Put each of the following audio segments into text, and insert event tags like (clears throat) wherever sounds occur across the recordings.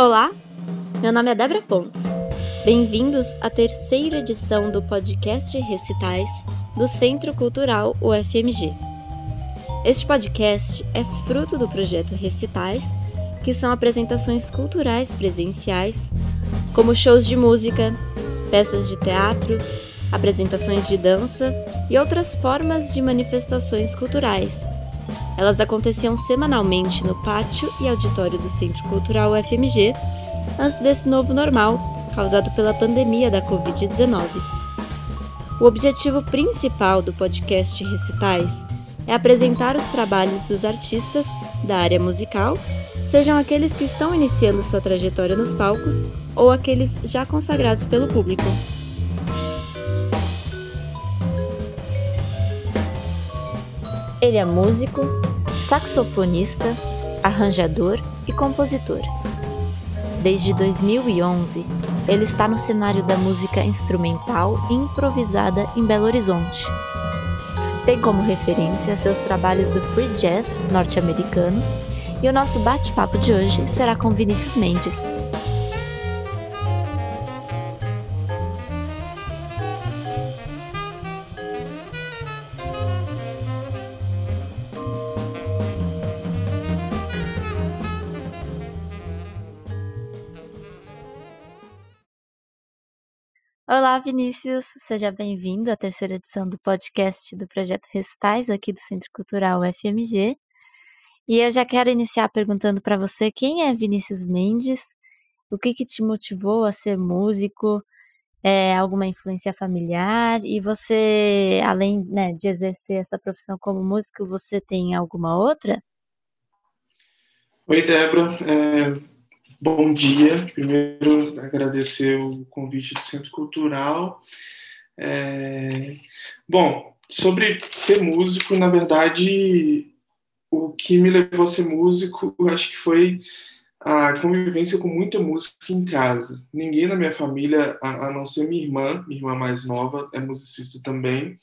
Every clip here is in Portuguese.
Olá, meu nome é Débora Pontes. Bem-vindos à terceira edição do podcast Recitais do Centro Cultural UFMG. Este podcast é fruto do projeto Recitais, que são apresentações culturais presenciais, como shows de música, peças de teatro, apresentações de dança e outras formas de manifestações culturais elas aconteciam semanalmente no pátio e auditório do Centro Cultural UFMG, antes desse novo normal, causado pela pandemia da Covid-19. O objetivo principal do podcast Recitais é apresentar os trabalhos dos artistas da área musical, sejam aqueles que estão iniciando sua trajetória nos palcos ou aqueles já consagrados pelo público. Ele é músico, saxofonista, arranjador e compositor. Desde 2011, ele está no cenário da música instrumental e improvisada em Belo Horizonte. Tem como referência seus trabalhos do free jazz norte-americano, e o nosso bate-papo de hoje será com Vinícius Mendes, Olá, Vinícius, seja bem-vindo à terceira edição do podcast do Projeto Restais aqui do Centro Cultural UFMG. E eu já quero iniciar perguntando para você quem é Vinícius Mendes, o que, que te motivou a ser músico, é, alguma influência familiar, e você, além né, de exercer essa profissão como músico, você tem alguma outra? Oi, Débora. É Bom dia. Primeiro, agradecer o convite do Centro Cultural. É... Bom, sobre ser músico, na verdade, o que me levou a ser músico, acho que foi a convivência com muita música em casa. Ninguém na minha família, a, não ser minha irmã, minha irmã mais nova, é musicista também,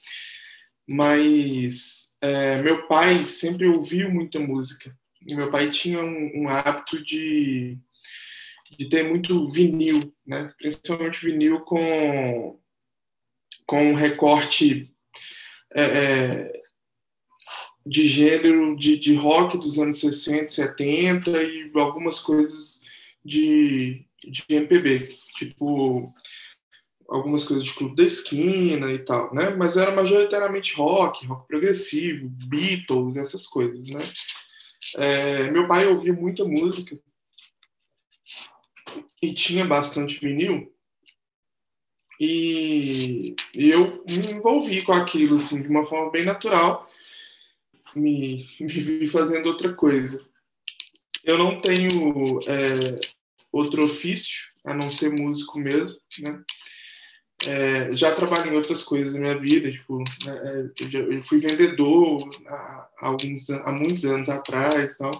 mas é, meu pai sempre ouviu muita música. E meu pai tinha um, um hábito de de ter muito vinil, né? principalmente vinil com, com um recorte é, é, de gênero de, de rock dos anos 60, 70 e algumas coisas de, de MPB, tipo algumas coisas de Clube da Esquina e tal, né? Mas era majoritariamente rock, rock progressivo, Beatles, essas coisas, né? É, meu pai ouvia muita música e tinha bastante vinil. E, eu me envolvi com aquilo assim, de uma forma bem natural, me, me vi fazendo outra coisa. Eu não tenho é, outro ofício a não ser músico mesmo, né? É, já trabalhei em outras coisas na minha vida, tipo, né, é, eu, já, eu, fui vendedor há, alguns, há muitos anos atrás, tal.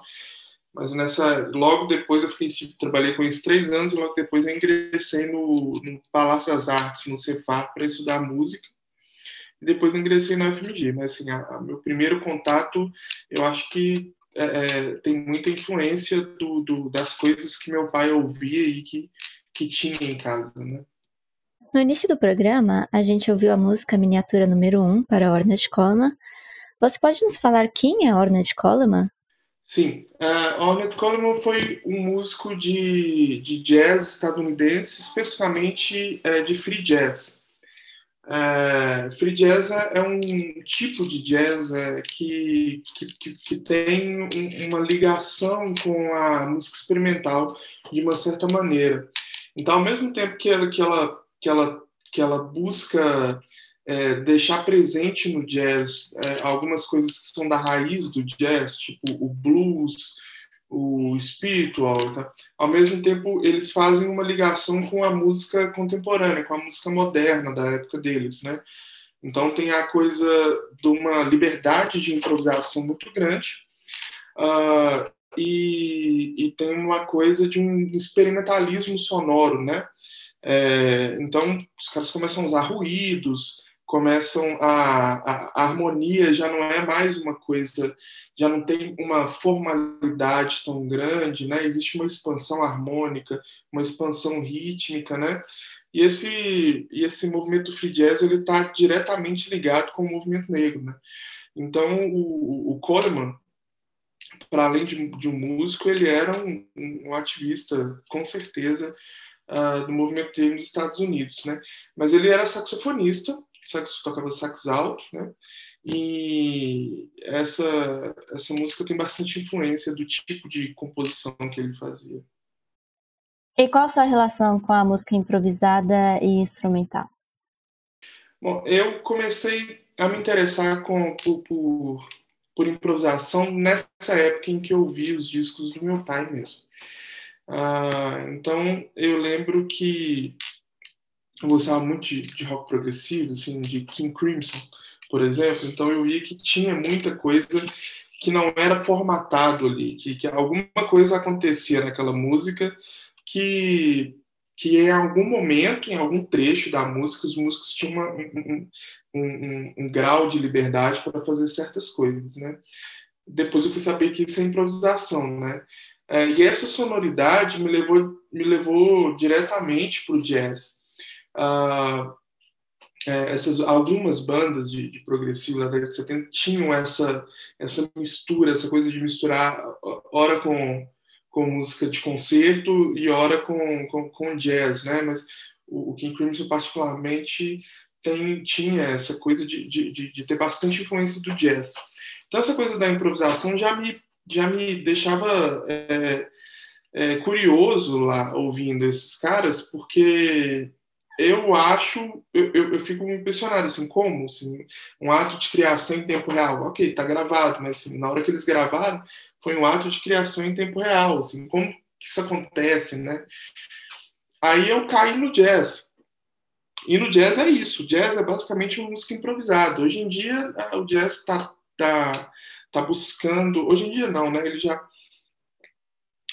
Mas nessa, logo depois eu fiquei, tipo, trabalhei com isso três anos e logo depois eu ingressei no, no Palácio das Artes, no Cefar, para estudar música. E depois ingressei na UFMG. Mas assim, a, a meu primeiro contato, eu acho que é, é, tem muita influência do, do, das coisas que meu pai ouvia e que, que tinha em casa, né? No início do programa, a gente ouviu a música miniatura número 1 um para Ornette Coleman. Você pode nos falar quem é Ornette Coleman? Sim, uh, Ornette Coleman foi um músico de, de jazz estadunidense, especificamente uh, de free jazz. Uh, free jazz é um tipo de jazz uh, que, que, que, tem um, uma ligação com a música experimental de uma certa maneira. Então, ao mesmo tempo que ela, que ela, que ela, que ela busca é, deixar presente no jazz é, algumas coisas que são da raiz do jazz, tipo o blues, o spiritual. Tá? Ao mesmo tempo, eles fazem uma ligação com a música contemporânea, com a música moderna da época deles, né? Então tem a coisa de uma liberdade de improvisação muito grande uh, e, e, tem uma coisa de um experimentalismo sonoro, né? É, então os caras começam a usar ruídos, começam a, a, a, harmonia já não é mais uma coisa, já não tem uma formalidade tão grande, né? Existe uma expansão harmônica, uma expansão rítmica, né? E esse e esse movimento free jazz ele está diretamente ligado com o movimento negro, né? Então o, o Coleman, para além de, de, um músico, ele era um, um ativista, com certeza, uh, do movimento negro nos Estados Unidos, né? Mas ele era saxofonista sax, tocava sax alto, né? E essa, essa música tem bastante influência do tipo de composição que ele fazia. E qual a sua relação com a música improvisada e instrumental? Bom, eu comecei a me interessar com, por, por, por improvisação nessa época em que eu ouvi os discos do meu pai mesmo. Ah, então, eu lembro que eu gostava muito de, de, rock progressivo, assim, de King Crimson, por exemplo. Então eu via que tinha muita coisa que não era formatado ali, que, que alguma coisa acontecia naquela música que que em algum momento, em algum trecho da música, os músicos tinham uma, um, um, um, um, grau de liberdade para fazer certas coisas, né? Depois eu fui saber que isso é improvisação, né? É, e essa sonoridade me levou, me levou diretamente para o jazz. Ah, é, essas algumas bandas de, de progressivo da década de 70 tinham essa essa mistura, essa coisa de misturar hora com com música de concerto e hora com, com, com jazz, né? Mas o, o King Crimson particularmente tem, tinha essa coisa de, de, de, ter bastante influência do jazz. Então essa coisa da improvisação já me já me deixava é, é, curioso lá ouvindo esses caras, porque eu acho, eu, eu, eu, fico impressionado, assim, como, assim, um ato de criação em tempo real, ok, tá gravado, mas assim, na hora que eles gravaram, foi um ato de criação em tempo real, assim, como que isso acontece, né? Aí eu caí no jazz, e no jazz é isso, jazz é basicamente uma música improvisada, hoje em dia o jazz tá, tá, tá buscando, hoje em dia não, né, ele já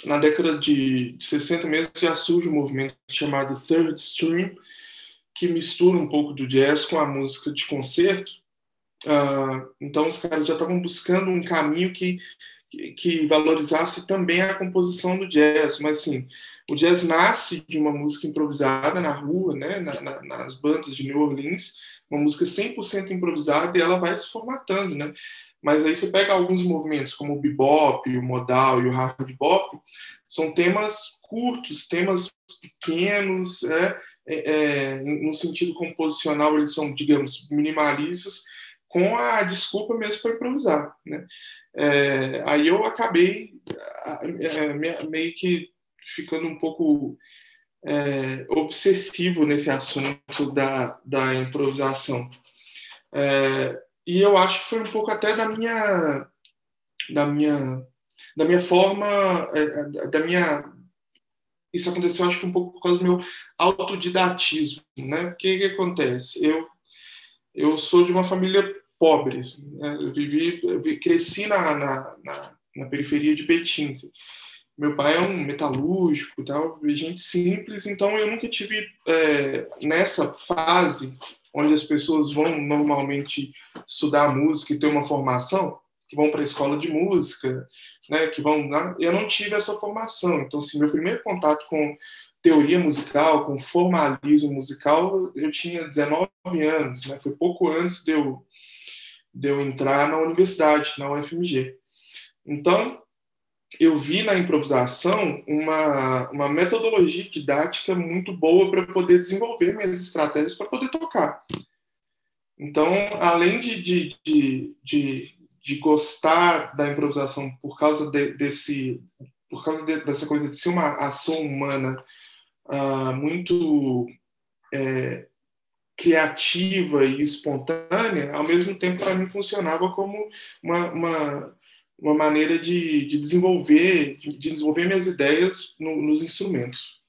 na década de, 60 mesmo já surge um movimento chamado Third Stream, que mistura um pouco do jazz com a música de concerto. Uh, então os caras já estavam buscando um caminho que, que valorizasse também a composição do jazz, mas assim, o jazz nasce de uma música improvisada na rua, né, na, na, nas bandas de New Orleans, uma música 100% improvisada e ela vai se formatando, né? Mas aí você pega alguns movimentos, como o bebop, o modal e o hard bop, são temas curtos, temas pequenos, é, é, é, no sentido composicional eles são, digamos, minimalistas, com a desculpa mesmo para improvisar, né? É, aí eu acabei é, meio que ficando um pouco é, obsessivo nesse assunto da, da improvisação. É, e eu acho que foi um pouco até da minha da minha da minha forma é, é, da minha isso aconteceu acho que um pouco por causa do meu autodidatismo né? O que que acontece? Eu eu sou de uma família pobre assim, né? eu vivi eu cresci na, na, na, na periferia de Betim meu pai é um metalúrgico tal gente simples então eu nunca tive é, nessa fase onde as pessoas vão normalmente estudar música e ter uma formação, que vão para a escola de música, né, que vão lá. Eu não tive essa formação. Então, assim, meu primeiro contato com teoria musical, com formalismo musical, eu tinha 19 anos, né? Foi pouco antes de eu, de eu entrar na universidade, na UFMG. Então, eu vi na improvisação uma, uma metodologia didática muito boa para poder desenvolver minhas estratégias para poder tocar. Então, além de, de, de, de, de gostar da improvisação por causa de, desse por causa de, dessa coisa de ser uma ação humana uh, muito é, criativa e espontânea, ao mesmo tempo para mim funcionava como uma, uma uma maneira de, de desenvolver de, desenvolver minhas ideias no, nos instrumentos.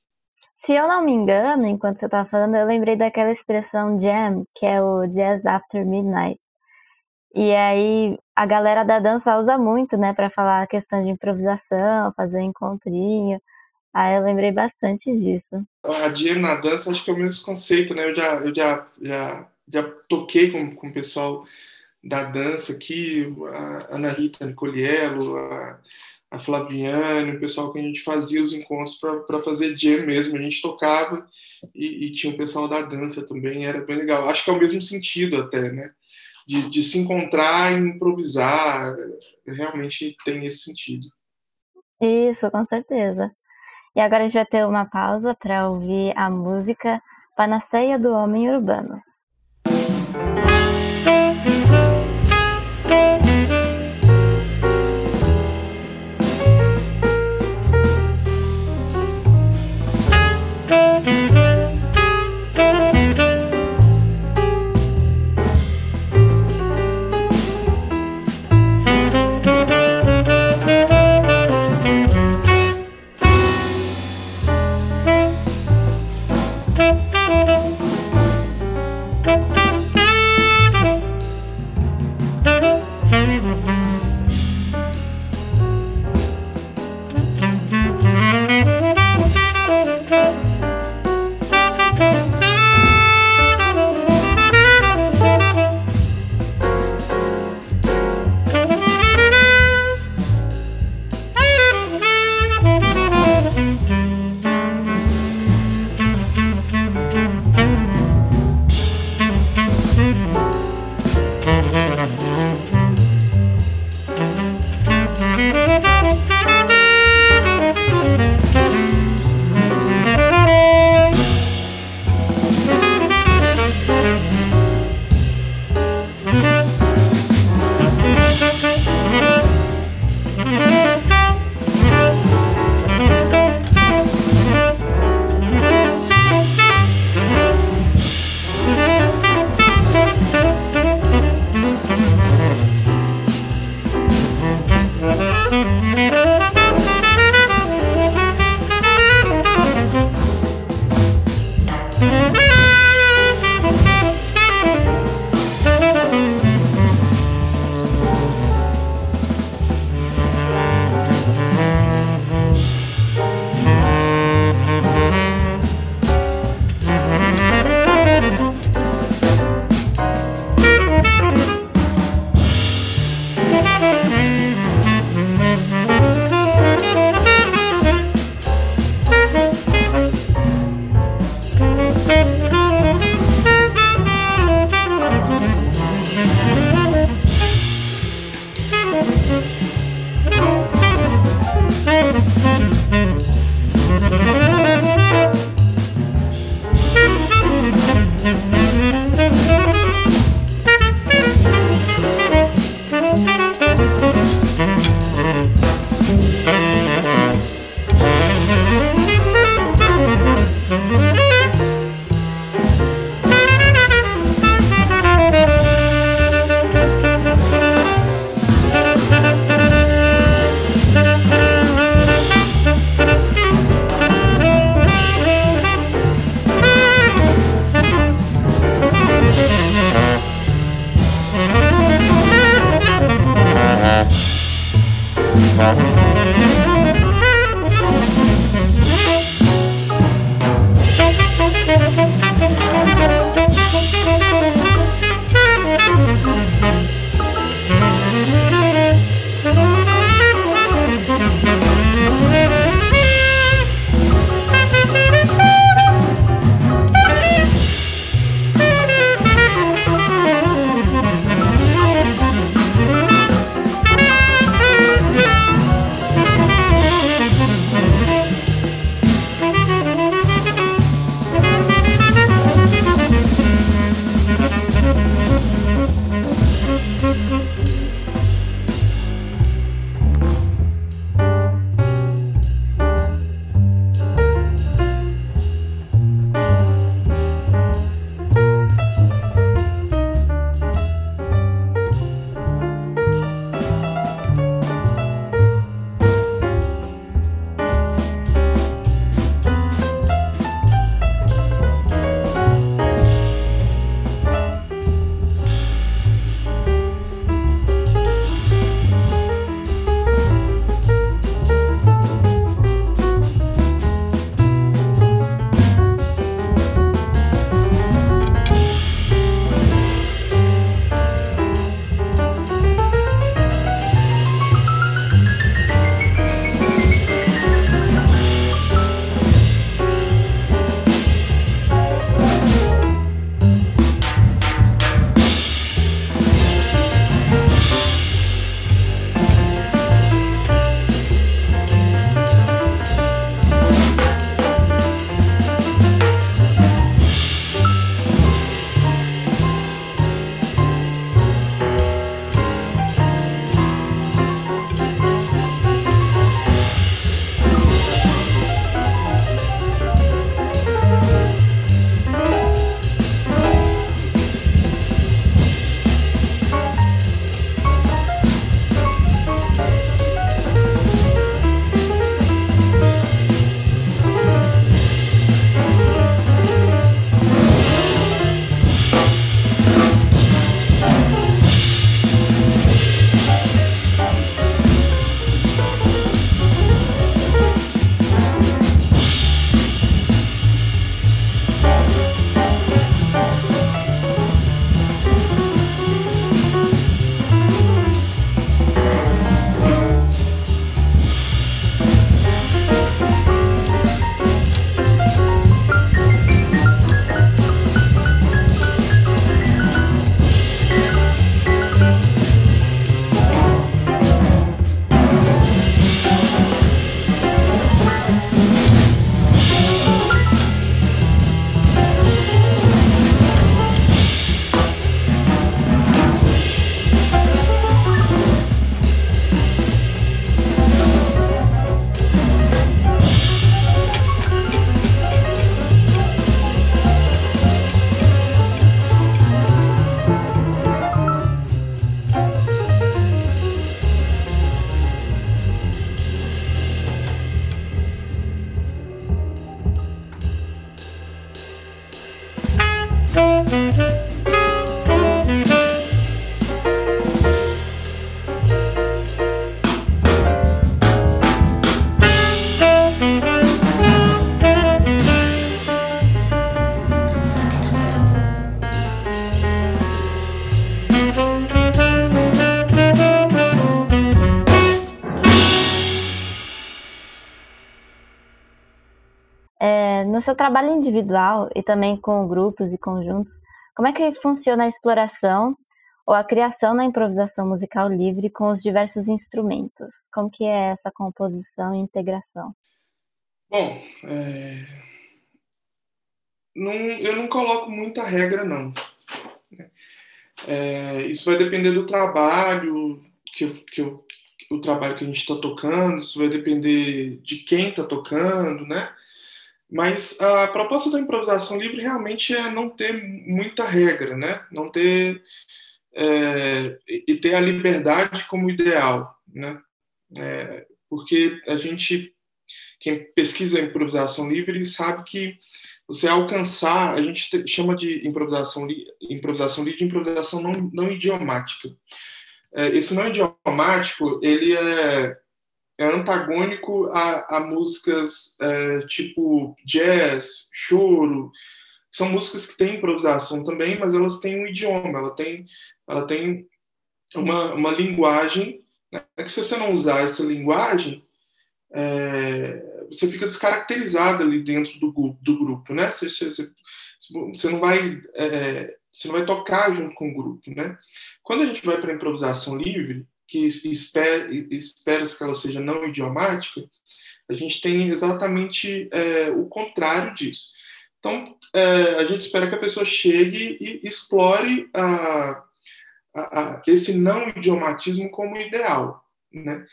Se eu não me engano, enquanto você estava falando, eu lembrei daquela expressão jam, que é o jazz after midnight. E aí a galera da dança usa muito, né, para falar a questão de improvisação, fazer encontrinho. Aí eu lembrei bastante disso. A jam na dança acho que é o mesmo conceito, né? Eu já, eu já, já já toquei com, com o pessoal da dança aqui, a Ana Rita Nicoliello, a, a Flaviane, o pessoal que a gente fazia os encontros para fazer jam mesmo. A gente tocava e, e, tinha o pessoal da dança também, era bem legal. Acho que é o mesmo sentido até, né? De, de se encontrar e improvisar, realmente tem esse sentido. Isso, com certeza. E agora a gente vai ter uma pausa para ouvir a música Panaceia do Homem Urbano. Seu trabalho individual e também com grupos e conjuntos, como é que funciona a exploração ou a criação na improvisação musical livre com os diversos instrumentos? Como que é essa composição e integração? Bom, é... não, eu não coloco muita regra, não. É, isso vai depender do trabalho, que, que, eu, o trabalho que a gente está tocando, isso vai depender de quem está tocando, né? Mas a proposta da improvisação livre realmente é não ter muita regra, né? Não ter é, e ter a liberdade como ideal, né? É, porque a gente, quem pesquisa improvisação livre, sabe que você alcançar, a gente chama de improvisação, improvisação livre de improvisação não, não idiomática. É, esse não idiomático, ele é, é antagônico a, a músicas é, tipo jazz, choro, são músicas que têm improvisação também, mas elas têm um idioma, ela tem, ela tem uma, uma linguagem, né, que se você não usar essa linguagem, é, você fica descaracterizado ali dentro do, do grupo, né? Você, você, você não vai é, você não vai tocar junto com o grupo, né? Quando a gente vai para improvisação livre, que espera, espera que ela seja não idiomática, a gente tem exatamente é, o contrário disso. Então, é, a gente espera que a pessoa chegue e explore a, a, a, esse não idiomatismo como ideal, né?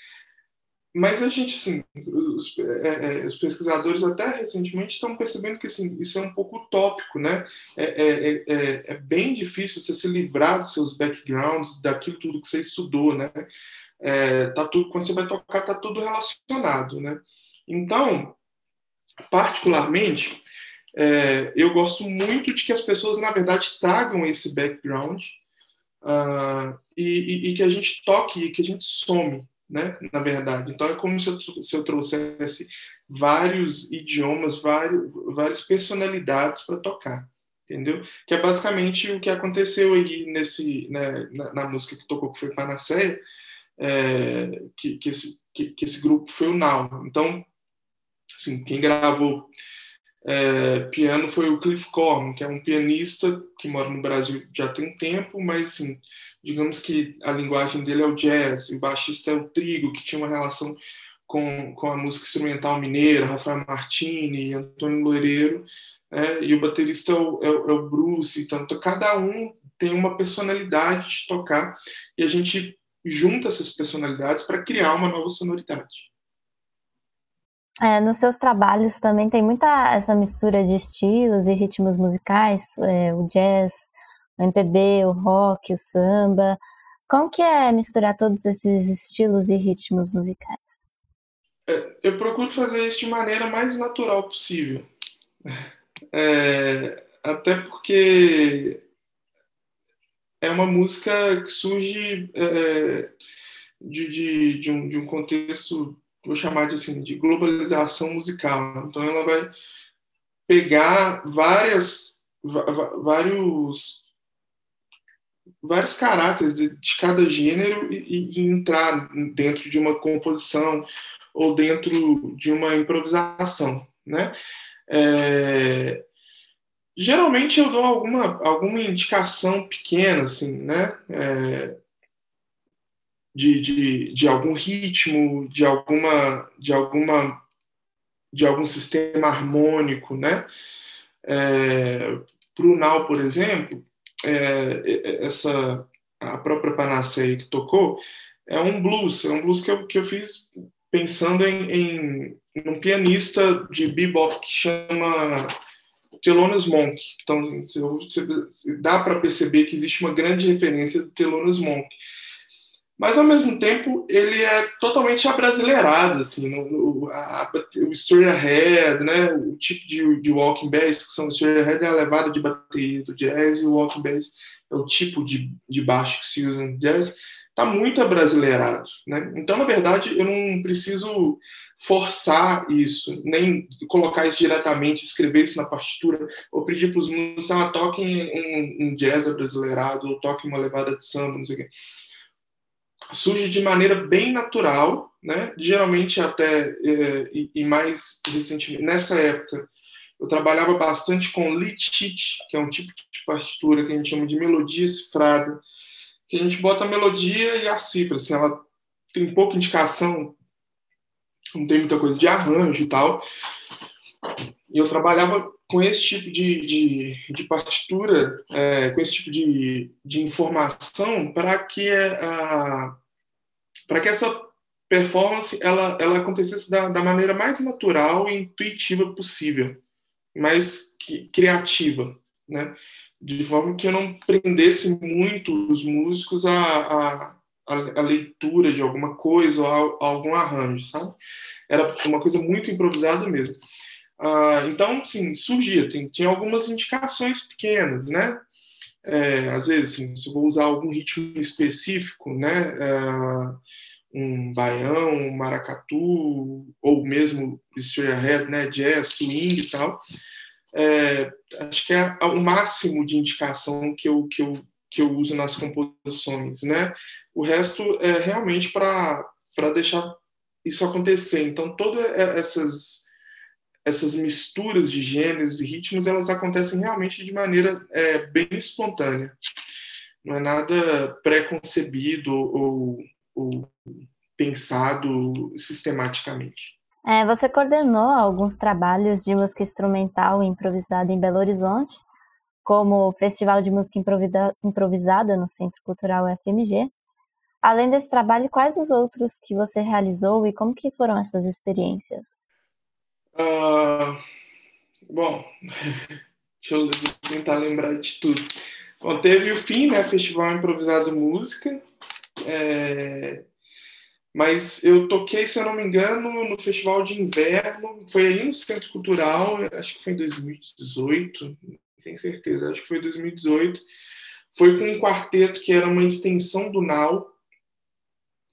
Mas a gente, assim, os, é, é, os, pesquisadores até recentemente estão percebendo que assim, isso é um pouco utópico, né? É, é, é, é, é bem difícil você se livrar dos seus backgrounds, daquilo tudo que você estudou, né? tá tudo, quando você vai tocar, tá tudo relacionado, né? Então, particularmente, eu gosto muito de que as pessoas, na verdade, tragam esse background uh, e, e, e que a gente toque, e que a gente some, né? Na verdade. Então é como se eu, se eu trouxesse vários idiomas, vários, várias personalidades para tocar, entendeu? Que é basicamente o que aconteceu aí nesse, né, na, na, música que tocou, que foi Panaceia, é, que, que, esse, que, que, esse grupo foi o Now. Então, assim, quem gravou é, piano foi o Cliff Corn, que é um pianista que mora no Brasil já tem um tempo, mas assim, digamos que a linguagem dele é o jazz, e o baixista é o Trigo, que tinha uma relação com, com a música instrumental mineira, Rafael Martini, Antônio Loureiro, né? e o baterista é o, é, é o Bruce, então, então cada um tem uma personalidade de tocar, e a gente junta essas personalidades para criar uma nova sonoridade. É, nos seus trabalhos também tem muita essa mistura de estilos e ritmos musicais, é, o jazz, o MPB, o rock, o samba. Como que é misturar todos esses estilos e ritmos musicais? É, eu procuro fazer isso de maneira mais natural possível. (laughs) É, até porque é uma música que surge é, de, de, de, um, de um contexto, vou chamar de assim, de globalização musical. Então ela vai pegar várias, vários vários caracteres de, de cada gênero e, e, entrar dentro de uma composição ou dentro de uma improvisação, né? É, geralmente eu dou alguma, alguma indicação pequena, assim, né? É, de, de, de algum ritmo, de alguma, de alguma, de algum sistema harmônico, né? É, Para o por exemplo, é, é, essa a própria Panaceia que tocou é um blues, é um blues que eu, que eu fiz pensando em, em um pianista de bebop que chama Thelonious Monk. Então, dá para perceber que existe uma grande referência do Thelonious Monk mas ao mesmo tempo ele é totalmente abrasileirado, assim, no, no a, o Story Ahead, né, o tipo de, de walking bass, que são o Story Ahead é a levada de bateria do jazz, e o walking bass é o tipo de, de baixo que se usa no jazz, está muito abrasileirado, né, então na verdade eu não preciso forçar isso, nem colocar isso diretamente, escrever isso na partitura, ou pedir para os músicos, ah, toquem um, um jazz abrasileirado, ou toquem uma levada de samba, não sei o quê surge de maneira bem natural, né? Geralmente até é, e, e, mais recentemente nessa época Eu trabalhava bastante com sheet, que é um tipo de partitura que a gente chama de melodia cifrada, que a gente bota a melodia e a cifra, assim, ela tem pouca indicação, não tem muita coisa de arranjo e tal. E eu trabalhava com esse tipo de, de, de partitura, é, com esse tipo de, de informação, para que, a, para que essa performance ela, ela acontecesse da, da maneira mais natural e intuitiva possível, mais que, criativa, né? de forma que eu não prendesse muito os músicos a, a, a leitura de alguma coisa ou a, a, algum arranjo, sabe? Era uma coisa muito improvisada mesmo. Ah, então, sim, surgia, tem, tinha algumas indicações pequenas, né? É, às vezes, assim, se eu vou usar algum ritmo específico, né? É, um baião, um maracatu, ou mesmo straight ahead, né? Jazz, swing e tal é, acho que é o máximo de indicação que eu, que eu, que eu uso nas composições, né? O resto é realmente para deixar isso acontecer. Então, todas essas, essas misturas de gêneros e ritmos, elas acontecem realmente de maneira é, bem espontânea. Não é nada pré-concebido ou, ou pensado sistematicamente. É, você coordenou alguns trabalhos de música instrumental improvisada em Belo Horizonte, como o Festival de Música Improvisada no Centro Cultural FMG. Além desse trabalho, quais os outros que você realizou e como que foram essas experiências? Uh, bom, (laughs) deixa eu tentar lembrar de tudo. Bom, teve o fim, né, Festival Improvisado Música, é, mas eu toquei, se eu não me engano, no Festival de Inverno, foi aí no Centro Cultural, acho que foi em 2018, não tenho certeza, acho que foi 2018. Foi com um quarteto que era uma extensão do Nau.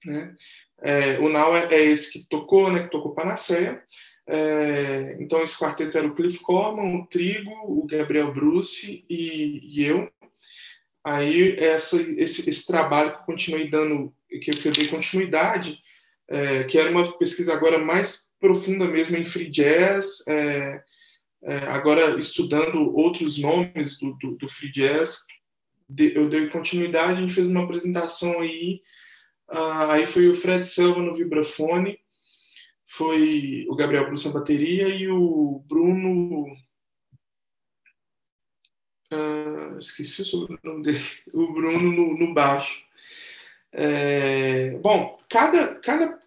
Né? É, o Nau é, é, esse que tocou, né, que tocou Panaceia. É, então, esse quarteto era o Cliff Corman, o Trigo, o Gabriel Bruce e, e eu. Aí, essa, esse, esse trabalho que eu continuei dando que, que eu dei continuidade, é, que era uma pesquisa agora mais profunda mesmo em free jazz, é, é, agora estudando outros nomes do, do, do free jazz, de, eu dei continuidade, a gente fez uma apresentação aí, ah, aí foi o Fred Silva no vibrafone, foi o Gabriel na bateria e o Bruno ah, esqueci o sobrenome dele, o Bruno no, no baixo. É, bom, cada, cada,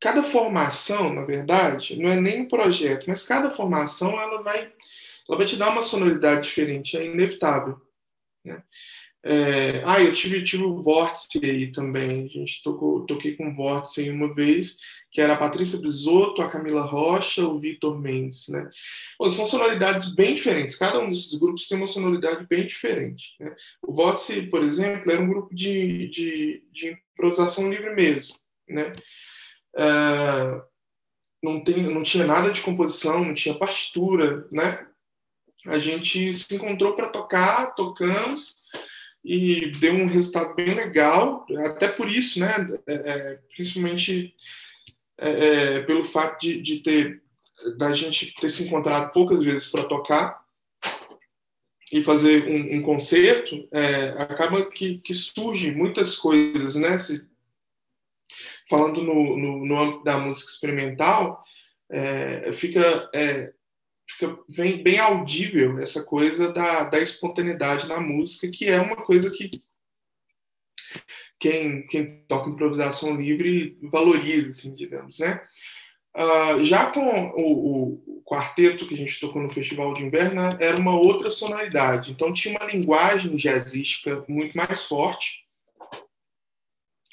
cada formação, na verdade, não é nem um projeto, mas cada formação ela vai, ela vai te dar uma sonoridade diferente, é inevitável. Né? É, ah, eu tive, tive o Vórtice aí também, a gente tocou, toquei com o Vórtice aí uma vez, que era a Patrícia Bisotto, a Camila Rocha, o Vitor Mendes, né? Bom, são sonoridades bem diferentes, cada um desses grupos tem uma sonoridade bem diferente. Né? O Vórtice, por exemplo, era um grupo de, de, de improvisação livre mesmo, né? Uh, não, tem, não tinha nada de composição, não tinha partitura, né? A gente se encontrou para tocar, tocamos e deu um resultado bem legal, até por isso, né? É, é principalmente é, é, pelo fato de, de ter da gente ter se encontrado poucas vezes para tocar e fazer um, um concerto, é, acaba que, que surgem muitas coisas, né? Se, falando no, no, no, âmbito da música experimental, é, fica, é, fica bem, bem audível essa coisa da, da espontaneidade na música, que é uma coisa que quem, quem toca improvisação livre valoriza, assim, digamos, né? Uh, já com o, o, quarteto que a gente tocou no Festival de Inverno, era uma outra sonoridade. Então, tinha uma linguagem jazzística muito mais forte.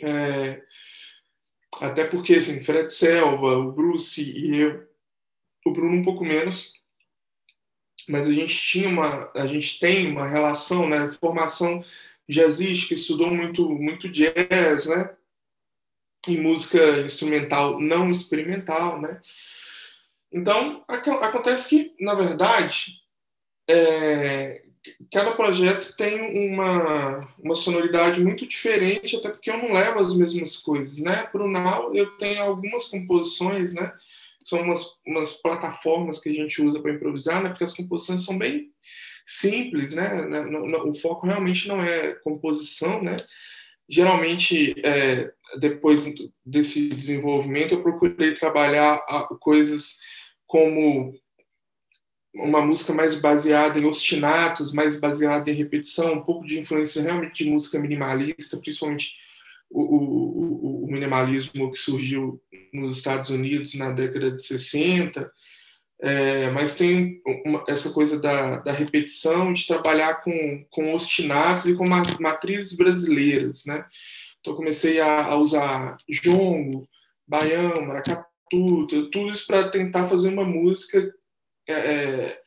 É, até porque, assim, Fred Selva, o Bruce e eu, o Bruno um pouco menos, mas a gente tinha uma, a gente tem uma relação, né, formação jazzística, estudou muito, muito jazz, né? E música instrumental não experimental, né? Então, acontece que, na verdade, é, cada projeto tem uma, uma sonoridade muito diferente, até porque eu não levo as mesmas coisas, né? Para o Now, eu tenho algumas composições, né? são umas, umas plataformas que a gente usa para improvisar, né? Porque as composições são bem simples, né? O foco realmente não é composição, né? Geralmente, é, depois desse desenvolvimento, eu procurei trabalhar coisas como uma música mais baseada em ostinatos, mais baseada em repetição, um pouco de influência realmente de música minimalista, principalmente o, o, o, minimalismo que surgiu nos Estados Unidos na década de 60, é, mas tem uma, essa coisa da, da, repetição, de trabalhar com, com ostinatos e com matrizes brasileiras, né? Então comecei a, a usar jongo, baião, maracatu, tudo isso para tentar fazer uma música é, é,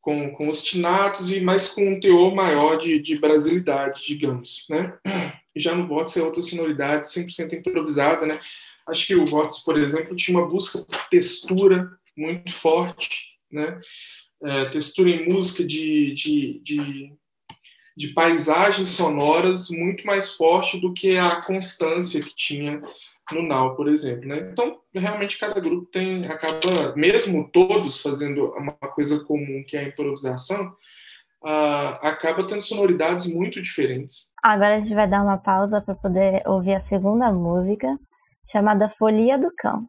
com, com ostinatos e mais com um teor maior de, de brasilidade, digamos, né? E (clears throat) já no Vórtice é outra sonoridade, 100% improvisada, né? Acho que o Vórtice, por exemplo, tinha uma busca por textura muito forte, né? É, textura em música de, de, de, de, paisagens sonoras muito mais forte do que a constância que tinha no Now, por exemplo, né? Então, realmente cada grupo tem acaba mesmo todos fazendo uma coisa comum que é a improvisação, uh, acaba tendo sonoridades muito diferentes. Agora a gente vai dar uma pausa para poder ouvir a segunda música, chamada Folia do Cão.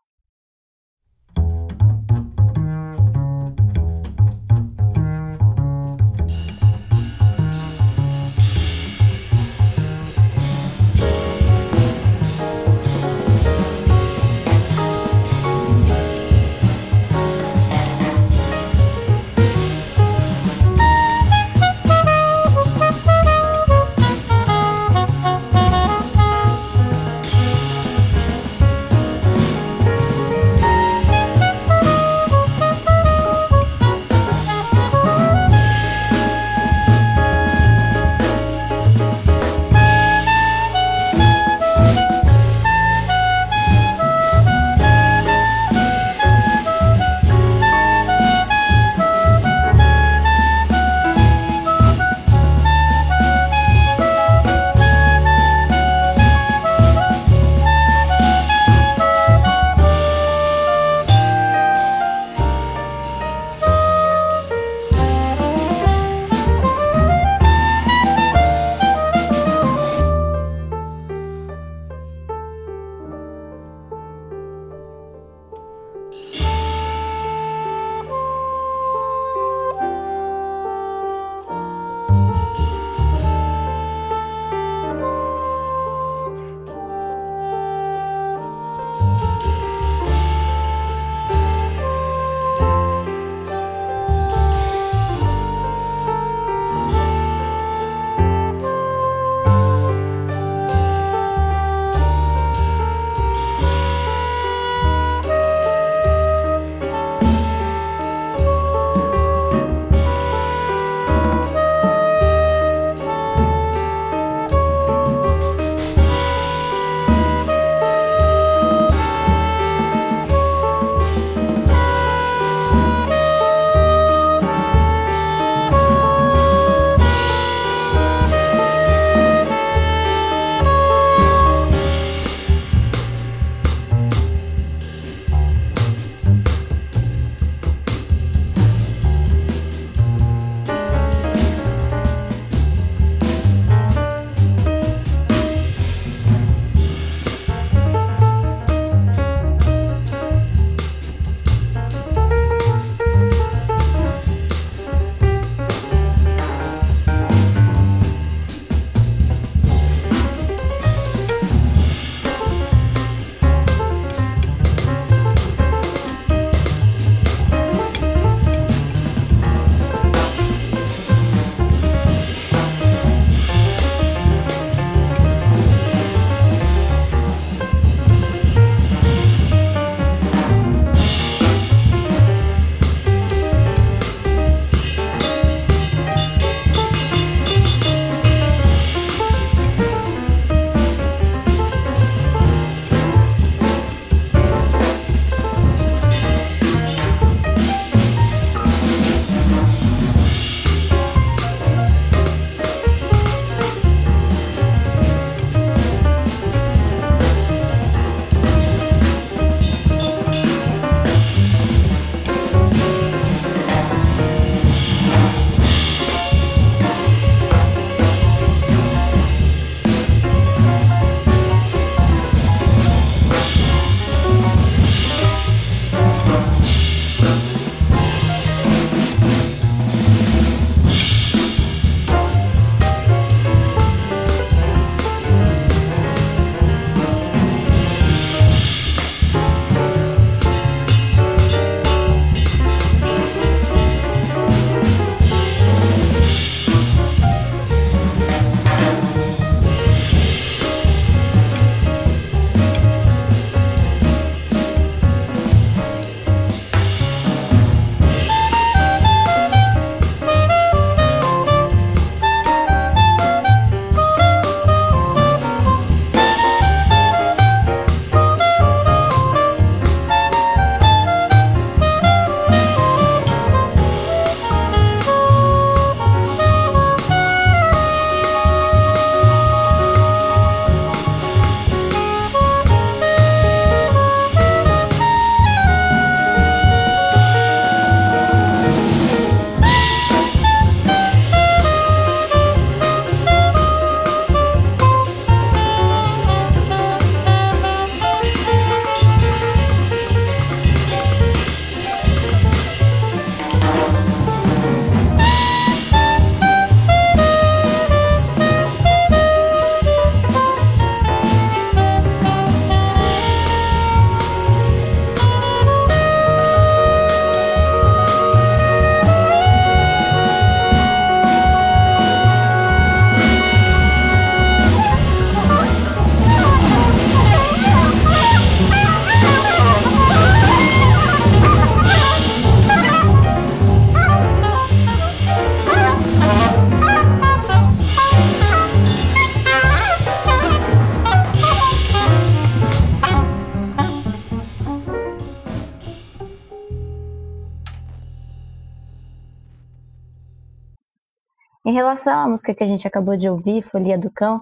Em relação à música que a gente acabou de ouvir, Folia do Cão,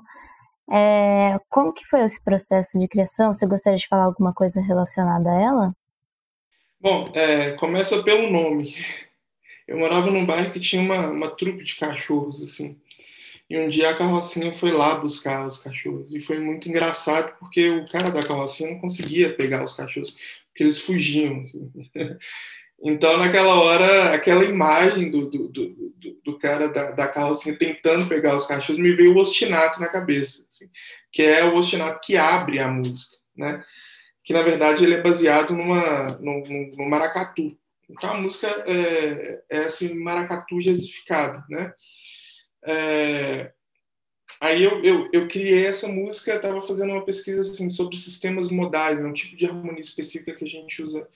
é, como que foi esse processo de criação? Você gostaria de falar alguma coisa relacionada a ela? Bom, é, começa pelo nome. Eu morava num bairro que tinha uma, uma trupe de cachorros, assim. E um dia a carrocinha foi lá buscar os cachorros. E foi muito engraçado porque o cara da carrocinha não conseguia pegar os cachorros, porque eles fugiam. Assim. (laughs) Então, naquela hora, aquela imagem do, do, do, do cara da, da, carrocinha tentando pegar os cachorros me veio o ostinato na cabeça, assim, que é o ostinato que abre a música, né? Que, na verdade, ele é baseado numa, no, no maracatu. Então, a música é, é assim, maracatu jazzificado, né? É, aí eu, eu, eu, criei essa música, estava fazendo uma pesquisa assim, sobre sistemas modais, né, um tipo de harmonia específica que a gente usa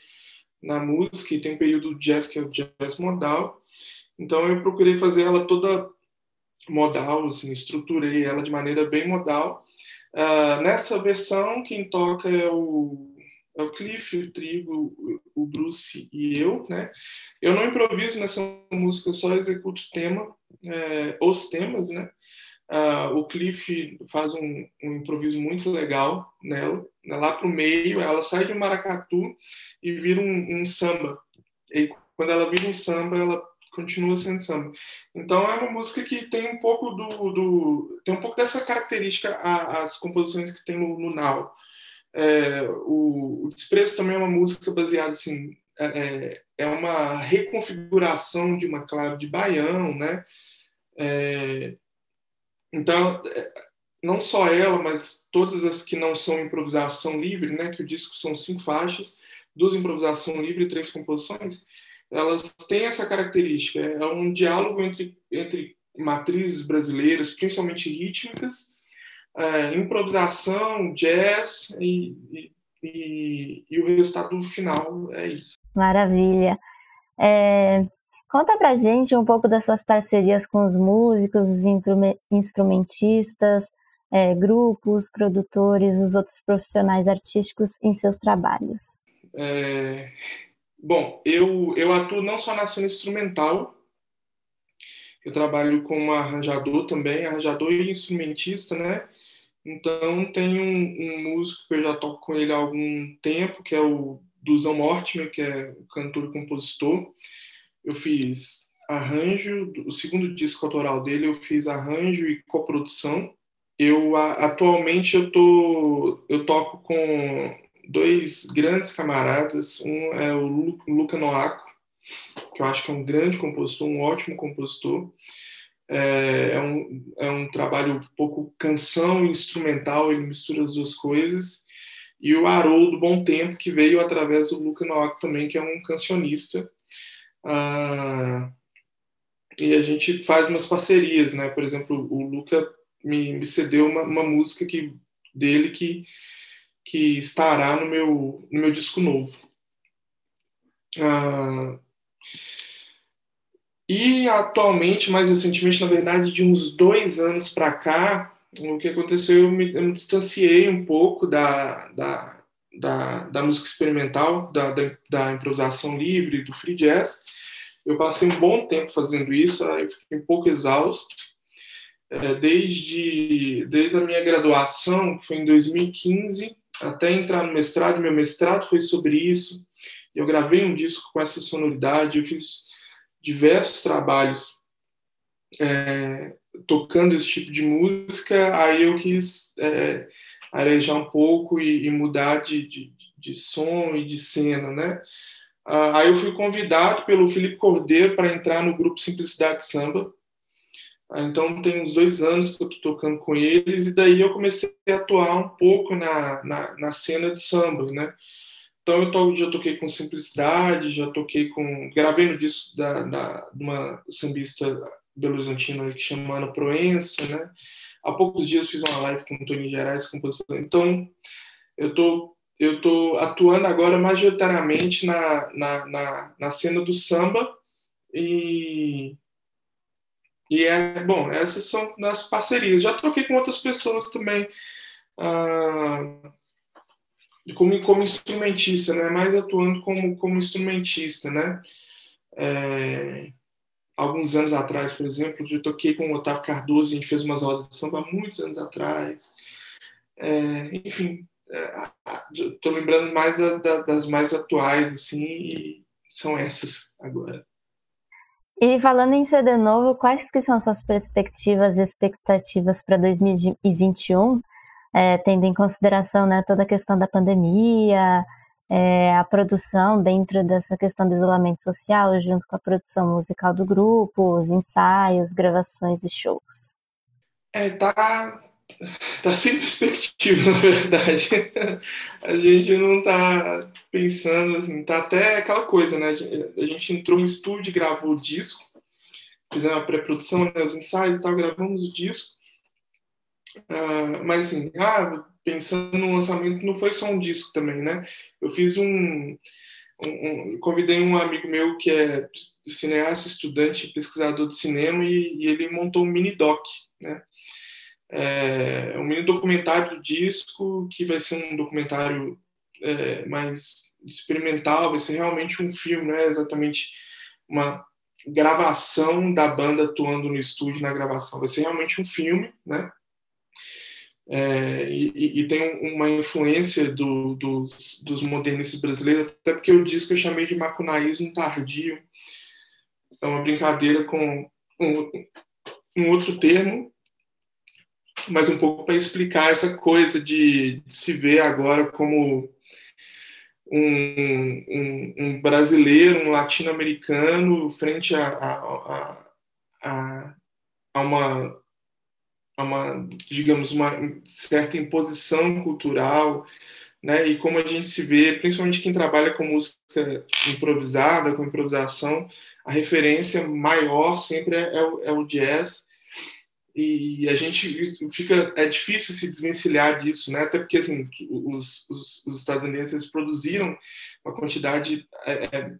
na música, e tem um período do jazz que é o jazz modal. Então eu procurei fazer ela toda modal, assim, estruturei ela de maneira bem modal. Uh, nessa versão, quem toca é o, é o Cliff, o Trigo, o Bruce e eu, né? Eu não improviso nessa música, eu só executo o tema, é, os temas, né? Uh, o Cliff faz um, um, improviso muito legal nela. Né? Lá para o meio, ela sai de um maracatu e vira um, um, samba. E quando ela vira um samba, ela continua sendo samba. Então é uma música que tem um pouco do, do tem um pouco dessa característica a, as composições que tem no, no Now. É, o, o, Desprezo também é uma música baseada assim é, é, é uma reconfiguração de uma clave de baião, né? É, então, é, não só ela, mas todas as que não são improvisação livre, né, que o disco são cinco faixas, duas improvisação livre e três composições, elas têm essa característica. É um diálogo entre, entre matrizes brasileiras, principalmente rítmicas, é, improvisação, jazz e, e, e, e, o resultado final é isso. Maravilha. É, Conta pra gente um pouco das suas parcerias com os músicos, os instrumentistas, é, grupos, produtores, os outros profissionais artísticos em seus trabalhos. É, bom, eu, eu atuo não só na cena instrumental, eu trabalho como arranjador também, arranjador e instrumentista, né? Então tem um, um, músico que eu já toco com ele há algum tempo, que é o Duzão Mortimer, que é cantor e compositor eu fiz arranjo, o segundo disco autoral dele eu fiz arranjo e coprodução. Eu atualmente eu tô eu toco com dois grandes camaradas, um é o Luca Noaco, que eu acho que é um grande compositor, um ótimo compositor. É, é, um, é um trabalho um pouco canção e instrumental, ele mistura as duas coisas. E o Haroldo Bom Tempo, que veio através do Luca Noaco também, que é um cancionista. Ah, e a gente faz umas parcerias, né? Por exemplo, o Luca me, me cedeu uma, uma, música que, dele que, que estará no meu, no meu disco novo. Ah, e atualmente, mais recentemente, na verdade, de uns dois anos para cá, o que aconteceu, eu me, eu me distanciei um pouco da, da, da, da música experimental, da, da, da, improvisação livre, do free jazz. Eu passei um bom tempo fazendo isso, eu fiquei um pouco exausto. É, desde, desde a minha graduação, que foi em 2015, até entrar no mestrado, meu mestrado foi sobre isso. Eu gravei um disco com essa sonoridade, eu fiz diversos trabalhos é, tocando esse tipo de música. Aí eu quis é, arejar um pouco e, e mudar de, de, de, som e de cena, né? Ah, aí eu fui convidado pelo Felipe Cordeiro para entrar no grupo Simplicidade Samba. Ah, então tem uns dois anos que eu estou tocando com eles e daí eu comecei a atuar um pouco na, na, na cena de samba, né? Então eu to, já toquei com Simplicidade, já toquei com... Gravei no disco da, da, de uma sambista belo-horizontina que chama Ana Proença, né? Há poucos dias fiz uma live com o Tony Gerais, compositor. Então, eu tô, eu tô atuando agora majoritariamente na, na, na, na cena do samba e e é bom, essas são as parcerias. Já toquei com outras pessoas também, ah, como, como instrumentista, né? Mais atuando como, como instrumentista, né? É, alguns anos atrás, por exemplo, eu toquei com o Otávio Cardoso, a gente fez umas rodas de samba muitos anos atrás. É, enfim, estou é, lembrando mais das, das mais atuais, assim, e são essas agora. E falando em CD novo, quais que são suas perspectivas e expectativas para 2021, é, tendo em consideração né, toda a questão da pandemia, é, a produção dentro dessa questão do isolamento social, junto com a produção musical do grupo, os ensaios, gravações e shows? É, tá, tá sem perspectiva, (laughs) na verdade. A gente não tá pensando assim, tá até aquela coisa, né? A gente entrou em estúdio, gravou o disco, fizemos a pré-produção, né, os ensaios e tal, gravamos o disco. Uh, mas assim, ah, pensando no lançamento, não foi só um disco também, né? Eu fiz um, um, um convidei um amigo meu que é cineasta, estudante, pesquisador de cinema e, e ele montou um mini doc, né? É um mini documentário do disco que vai ser um documentário é, mais experimental, vai ser realmente um filme, não é exatamente uma gravação da banda atuando no estúdio na gravação, vai ser realmente um filme, né? É, e, e, tem uma influência do, dos, dos modernistas brasileiros, até porque o disco eu chamei de macunaísmo tardio, é uma brincadeira com um, um outro termo, mas um pouco para explicar essa coisa de, de, se ver agora como um, um, um brasileiro, um latino-americano frente a, a, a, a uma uma, digamos, uma certa imposição cultural, né? E como a gente se vê, principalmente quem trabalha com música improvisada, com improvisação, a referência maior sempre é, é, o, é o jazz. E a gente fica é difícil se desvencilhar disso, né? Até porque assim os, os, os estadunidenses produziram uma quantidade é, é,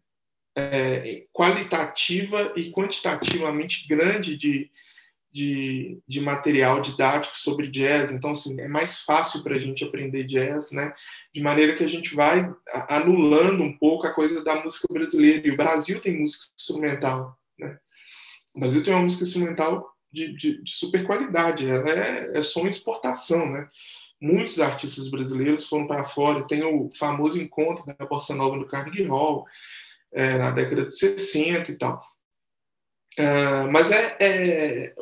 é qualitativa e quantitativamente grande de, de, de material didático sobre jazz, então assim, é mais fácil para a gente aprender jazz, né? De maneira que a gente vai anulando um pouco a coisa da música brasileira. E o Brasil tem música instrumental, né? O Brasil tem uma música instrumental de, de, de super qualidade, ela é, é som exportação, né? Muitos artistas brasileiros foram para fora, tem o famoso encontro da Bossa Nova do Carnegie Hall, é, na década de 60 e tal. Uh, mas é, é,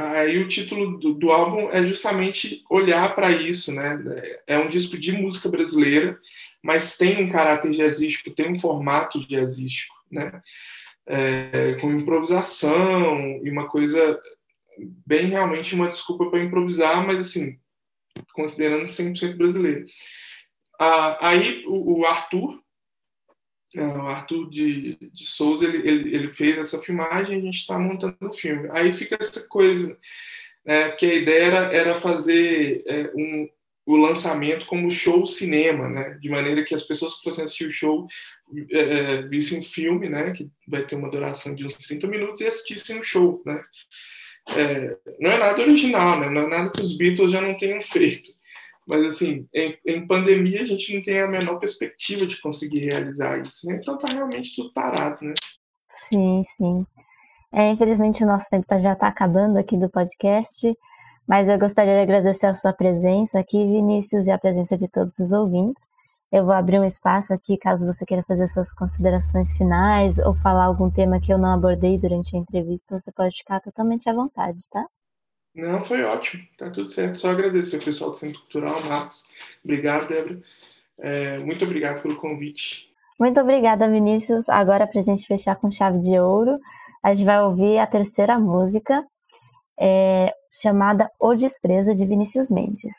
Aí o título do, do álbum é justamente olhar para isso, né? É um disco de música brasileira, mas tem um caráter jazzístico, tem um formato jazzístico, né? É, com improvisação e uma coisa bem realmente uma desculpa para improvisar, mas assim, considerando 100% brasileiro. Ah, aí o, o Arthur, é, o Arthur de, de Souza ele, ele, ele, fez essa filmagem a gente está montando o filme. Aí fica essa coisa, né, que a ideia era, era fazer é, um, o lançamento como show cinema, né, de maneira que as pessoas que fossem assistir o show é, é vissem o filme, né, que vai ter uma duração de uns 30 minutos, e assistissem o show. Né. É, não é nada original, né, não é nada que os Beatles já não tenham (laughs) feito. Mas, assim, em, em, pandemia a gente não tem a menor perspectiva de conseguir realizar isso, né? Então tá realmente tudo parado, né? Sim, sim. É, infelizmente o nosso tempo tá, já está acabando aqui do podcast, mas eu gostaria de agradecer a sua presença aqui, Vinícius, e a presença de todos os ouvintes. Eu vou abrir um espaço aqui caso você queira fazer suas considerações finais ou falar algum tema que eu não abordei durante a entrevista, você pode ficar totalmente à vontade, tá? Não, foi ótimo. Tá tudo certo. Só agradecer ao pessoal do Centro Cultural, Marcos. Obrigado, Débora. É, muito obrigado pelo convite. Muito obrigada, Vinícius. Agora, para a gente fechar com chave de ouro, a gente vai ouvir a terceira música, é, chamada O Desprezo, de Vinícius Mendes.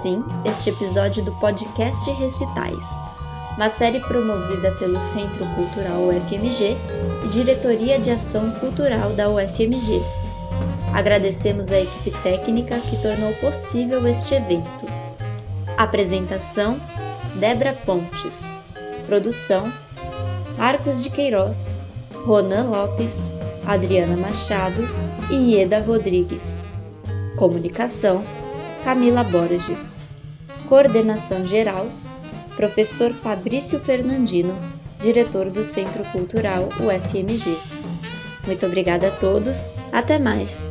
Assim este episódio do podcast Recitais, uma série promovida pelo Centro Cultural UFMG e Diretoria de Ação Cultural da UFMG. Agradecemos a equipe técnica que tornou possível este evento. Apresentação: Débora Pontes. Produção: Marcos de Queiroz, Ronan Lopes, Adriana Machado e Ieda Rodrigues. Comunicação: Camila Borges. Coordenação geral: Professor Fabrício Fernandino, diretor do Centro Cultural UFMG. Muito obrigada a todos, até mais!